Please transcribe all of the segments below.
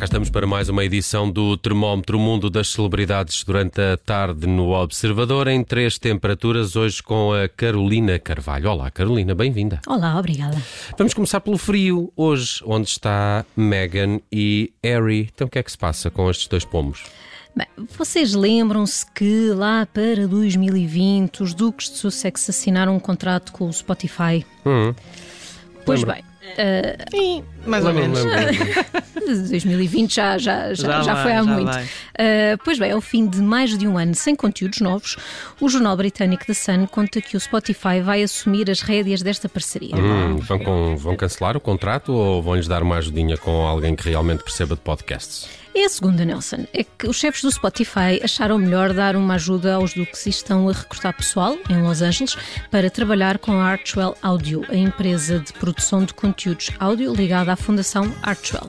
Cá estamos para mais uma edição do Termómetro Mundo das Celebridades durante a tarde no Observador, em três temperaturas, hoje com a Carolina Carvalho. Olá, Carolina, bem-vinda. Olá, obrigada. Vamos começar pelo frio, hoje, onde está Meghan e Harry. Então, o que é que se passa com estes dois pomos? Bem, vocês lembram-se que lá para 2020 os Duques de Sussex assinaram um contrato com o Spotify? Hum, Pois Lembro. bem. Eh, Sim, mais ou menos. lembro. 2020 já, já, já, Já já vai, foi há já muito. Uh, pois bem, ao fim de mais de um ano sem conteúdos novos, o jornal britânico The Sun conta que o Spotify vai assumir as rédeas desta parceria. Hum, vão, com- vão cancelar o contrato ou vão-lhes dar uma ajudinha com alguém que realmente perceba de podcasts? É a segunda, Nelson. É que os chefes do Spotify acharam melhor dar uma ajuda aos duques e estão a recrutar pessoal em Los Angeles para trabalhar com a Archwell Audio, a empresa de produção de conteúdos áudio ligada à Fundação Archwell.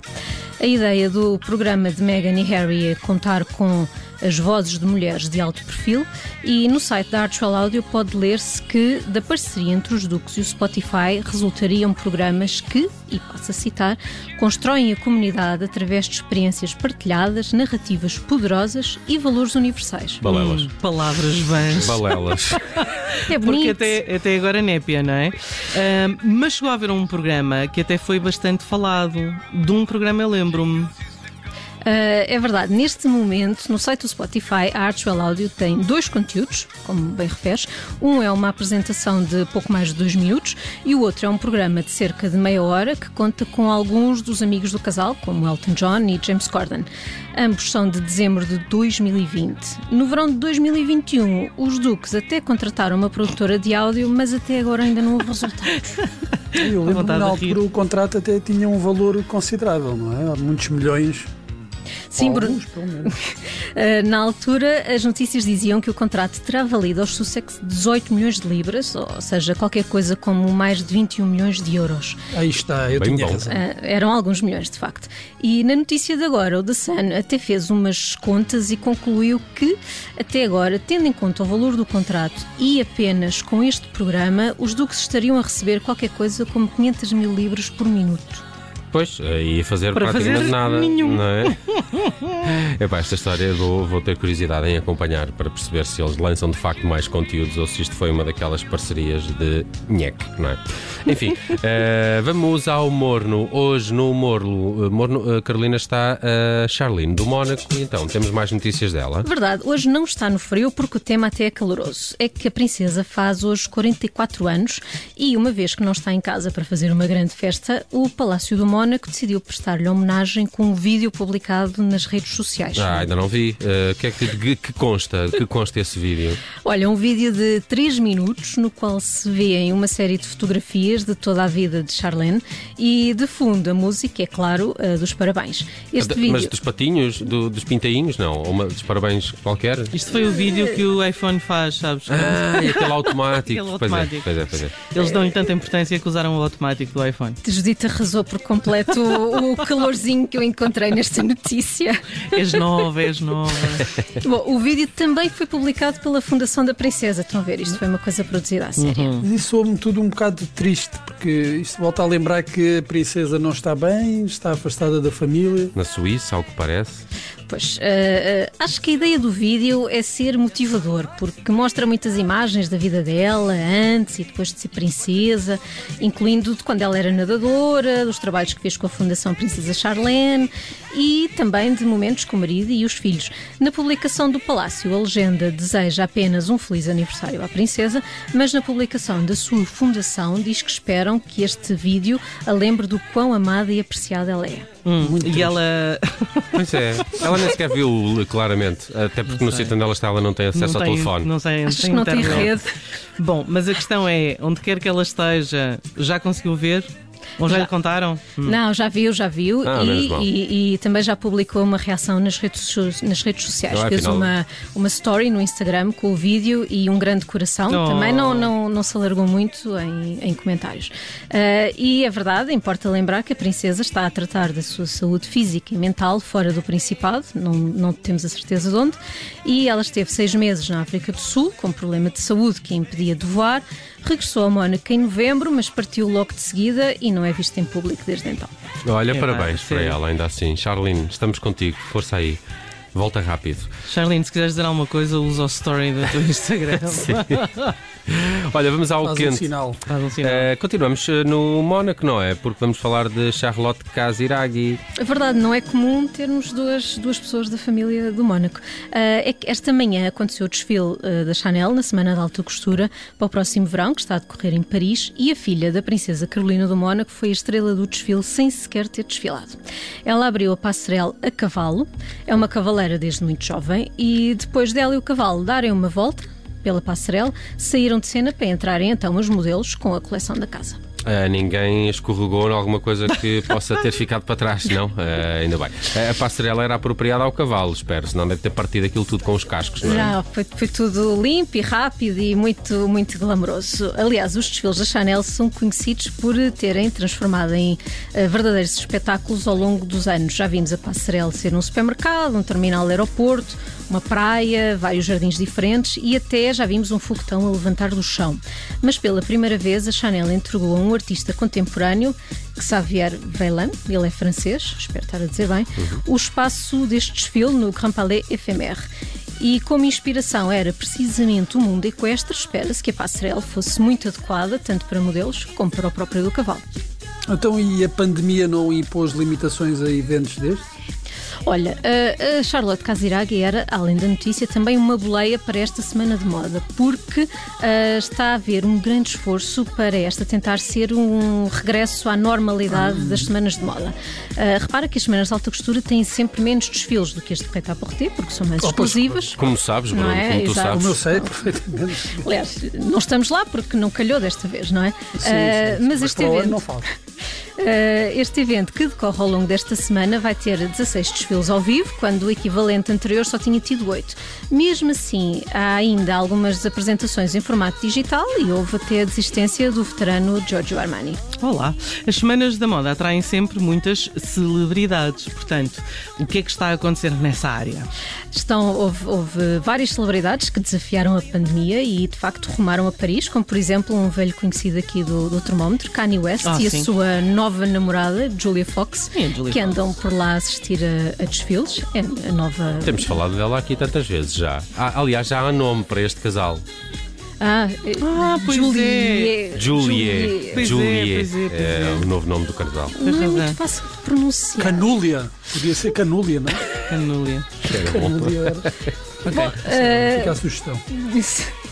A ideia do programa de Meghan e Harry é contar com as vozes de mulheres de alto perfil e no site da Archwell Audio pode ler-se que da parceria entre os Duques e o Spotify resultariam programas que, e passo a citar, constroem a comunidade através de experiências partilhadas, narrativas poderosas e valores universais. Balelas. Hum, palavras vãs. Balelas. É Porque bonito. até, até agora é népia, não é? Ahm, mas chegou a haver um programa que até foi bastante falado. De um programa eu lembro-me. Uh, é verdade, neste momento, no site do Spotify, a Archwell Audio tem dois conteúdos, como bem referes. Um é uma apresentação de pouco mais de dois minutos e o outro é um programa de cerca de meia hora que conta com alguns dos amigos do casal, como Elton John e James Corden. Ambos são de dezembro de 2020. No verão de 2021, os Duques até contrataram uma produtora de áudio, mas até agora ainda não houve resultados. Eu lembro que vontade na altura o contrato até tinha um valor considerável, não é? Há Muitos milhões. Sim, Bruno. Uh, na altura, as notícias diziam que o contrato terá valido aos Sussex 18 milhões de libras, ou seja, qualquer coisa como mais de 21 milhões de euros. Aí está, eu Bem tinha bom. razão. Uh, eram alguns milhões, de facto. E na notícia de agora, o The Sun até fez umas contas e concluiu que, até agora, tendo em conta o valor do contrato e apenas com este programa, os Duques estariam a receber qualquer coisa como 500 mil libras por minuto. Pois, ia fazer Para praticamente fazer nada. nenhum. Não é? Epá, esta história eu vou, vou ter curiosidade em acompanhar para perceber se eles lançam de facto mais conteúdos ou se isto foi uma daquelas parcerias de nhec, não é? Enfim, eh, vamos ao Morno. Hoje no Morlo, eh, Morno, a Carolina está a Charlene do Mónaco e então temos mais notícias dela. Verdade, hoje não está no frio porque o tema até é caloroso. É que a princesa faz hoje 44 anos e, uma vez que não está em casa para fazer uma grande festa, o Palácio do Mónaco decidiu prestar-lhe homenagem com um vídeo publicado nas redes sociais. Ah, ainda não vi. O que é que, que, que consta? Que consta esse vídeo? Olha, um vídeo de 3 minutos no qual se vêem uma série de fotografias de toda a vida de Charlene e de fundo a música, é claro, a dos parabéns. Este Mas vídeo. dos patinhos, do- dos pintainhos, não? Ou uma, dos parabéns qualquer? Isto foi o vídeo que o iPhone faz, sabes? Ah, e aquele automático. Aquele Pois é, automático. pois é, pois é. Eles dão-lhe tanta importância que usaram o automático do iPhone. Judita arrasou por completo o, o calorzinho que eu encontrei nesta notícia. És nova, és nova. Bom, o vídeo também foi publicado pela Fundação da Princesa. Estão a ver? Isto foi uma coisa produzida a sério. Mas isso soube-me tudo um bocado triste, porque isto volta a lembrar que a princesa não está bem, está afastada da família. Na Suíça, ao que parece. Pois, eh, eh, acho que a ideia do vídeo é ser motivador, porque mostra muitas imagens da vida dela antes e depois de ser princesa, incluindo de quando ela era nadadora, dos trabalhos que fez com a Fundação Princesa Charlene e também de momentos com o marido e os filhos. Na publicação do Palácio, a legenda deseja apenas um feliz aniversário à princesa, mas na publicação da sua fundação diz que esperam que este vídeo a lembre do quão amada e apreciada ela é. Hum, Muito e triste. ela. Pois é. Ela nem sequer viu claramente. Até porque no sei. sítio onde ela está, ela não tem acesso não ao tem, telefone. Não sei, Acho que não tem internet. rede. Bom, mas a questão é: onde quer que ela esteja, já conseguiu ver? Ou já, Já. lhe contaram? Hum. Não, já viu, já viu Ah, e, e- e também já publicou uma reação nas redes, nas redes sociais. Ah, Fez afinal- uma, uma story no Instagram com o vídeo e um grande coração. Oh. Também não, não, não se alargou muito em, em comentários. Ah, e é verdade, importa lembrar que a princesa está a tratar da sua saúde física e mental fora do Principado, não, não temos a certeza de onde, e ela esteve seis meses na África do Sul com problema de saúde que a impedia de voar. Regressou a Mónaco em novembro, mas partiu logo de seguida e não é vista em público desde então. Olha, É, parabéns para ela, ainda assim. Charlene, estamos contigo, força aí. Volta rápido. Charlene, se quiseres dizer alguma coisa, usa o story do teu Instagram. Olha, vamos ao Faz um quente. sinal. Faz um sinal. Eh, continuamos eh, no Mónaco, não é? Porque vamos falar de Charlotte Casiraghi. É verdade, não é comum termos duas, duas pessoas da família do Mónaco. Ah, é que esta manhã aconteceu o desfile ah, da Chanel na Semana de Alta Costura para o próximo verão, que está a decorrer em Paris, e a filha da Princesa Carolina do Mónaco foi a estrela do desfile sem sequer ter desfilado. Ela abriu a passarela a cavalo, é uma cavaleira desde muito jovem, e depois dela e o cavalo darem uma volta pela passarela, saíram de cena para entrarem então os modelos com a coleção da casa. Eh, ninguém escorregou em alguma coisa que possa ter ficado para trás, não? Eh, ainda bem. Eh, a passarela era apropriada ao cavalo, espero, senão deve ter partido aquilo tudo com os cascos, não é? Não, foi, foi tudo limpo e rápido e muito, muito glamouroso. Aliás, os desfiles da Chanel são conhecidos por terem transformado em verdadeiros espetáculos ao longo dos anos. Já vimos a passarela ser um supermercado, um terminal de aeroporto, uma praia, vários jardins diferentes e até já vimos um foguetão a levantar do chão. Mas pela primeira vez a Chanel entregou a um artista contemporâneo, Xavier Velan, ele é francês, espero estar a dizer bem, o espaço deste desfile no Grand Palais Ephémère. E como inspiração era precisamente o mundo equestre, espera-se que a passarela fosse muito adequada tanto para modelos como para o próprio do cavalo. Então, e a pandemia não impôs limitações a eventos destes? Olha, a- a Charlotte Casiraghi era, além da notícia, também uma boleia para esta semana de moda, porque ah, está a haver um grande esforço para esta tentar ser um regresso à normalidade das semanas de moda. Ah, repara que as semanas de alta costura têm sempre menos desfiles do que este Preta à Porter, porque são mais Oh, pois, exclusivas. Como sabes, Não Bruno, é? como tu Exato. sabes. Como eu sei perfeitamente. Aliás, não estamos lá porque não calhou desta vez, não é? Sim, Ah, sim, mas este o ano evento. não falta. Uh, este evento que decorre ao longo desta semana vai ter 16 desfiles ao vivo, quando o equivalente anterior só tinha tido 8. Mesmo assim, há ainda algumas apresentações em formato digital e houve até a desistência do veterano Giorgio Armani. Olá. As semanas da moda atraem sempre muitas celebridades. Portanto, o que é que está a acontecer nessa área? Estão, houve, houve várias celebridades que desafiaram a pandemia e de facto rumaram a Paris, como por exemplo um velho conhecido aqui do, do termómetro, Kanye West, Ah, e sim. a sua nova namorada, Julia Fox, Sim, Julia que Fox. andam por lá a assistir a, a desfiles. É a nova. Temos falado dela aqui tantas vezes já. Ah, aliás, já há nome para este casal. Ah, eh, Ah, pois Julie. Julie. É, Julie. pois é, pois é é. o novo nome do casal. Não é muito fácil de pronunciar. Canúlia. Podia ser Canúlia, não é? Canúlia. Canúlia era. Eh, Fica a sugestão.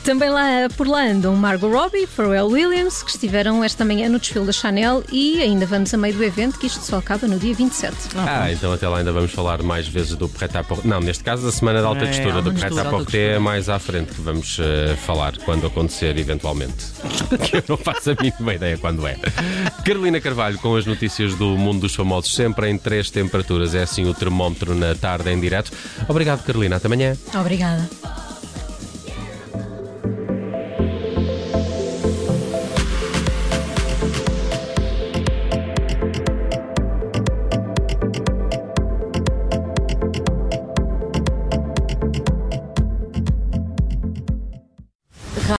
Também lá por lá andam Margot Robbie, Pharrell Williams, que estiveram esta manhã no desfile da Chanel e ainda vamos a meio do evento, que isto só acaba no dia 27. Ah, então até lá ainda vamos falar mais vezes do Pret à Porter. Não, neste caso da semana de alta É, textura do Pret à Porter é mais à frente que vamos eh, falar quando acontecer eventualmente. que eu não faço a mínima ideia quando é. Carolina Carvalho com as notícias do mundo dos famosos, sempre em três temperaturas. É assim o termómetro na tarde em direto. Obrigado, Carolina. Até amanhã. Obrigada.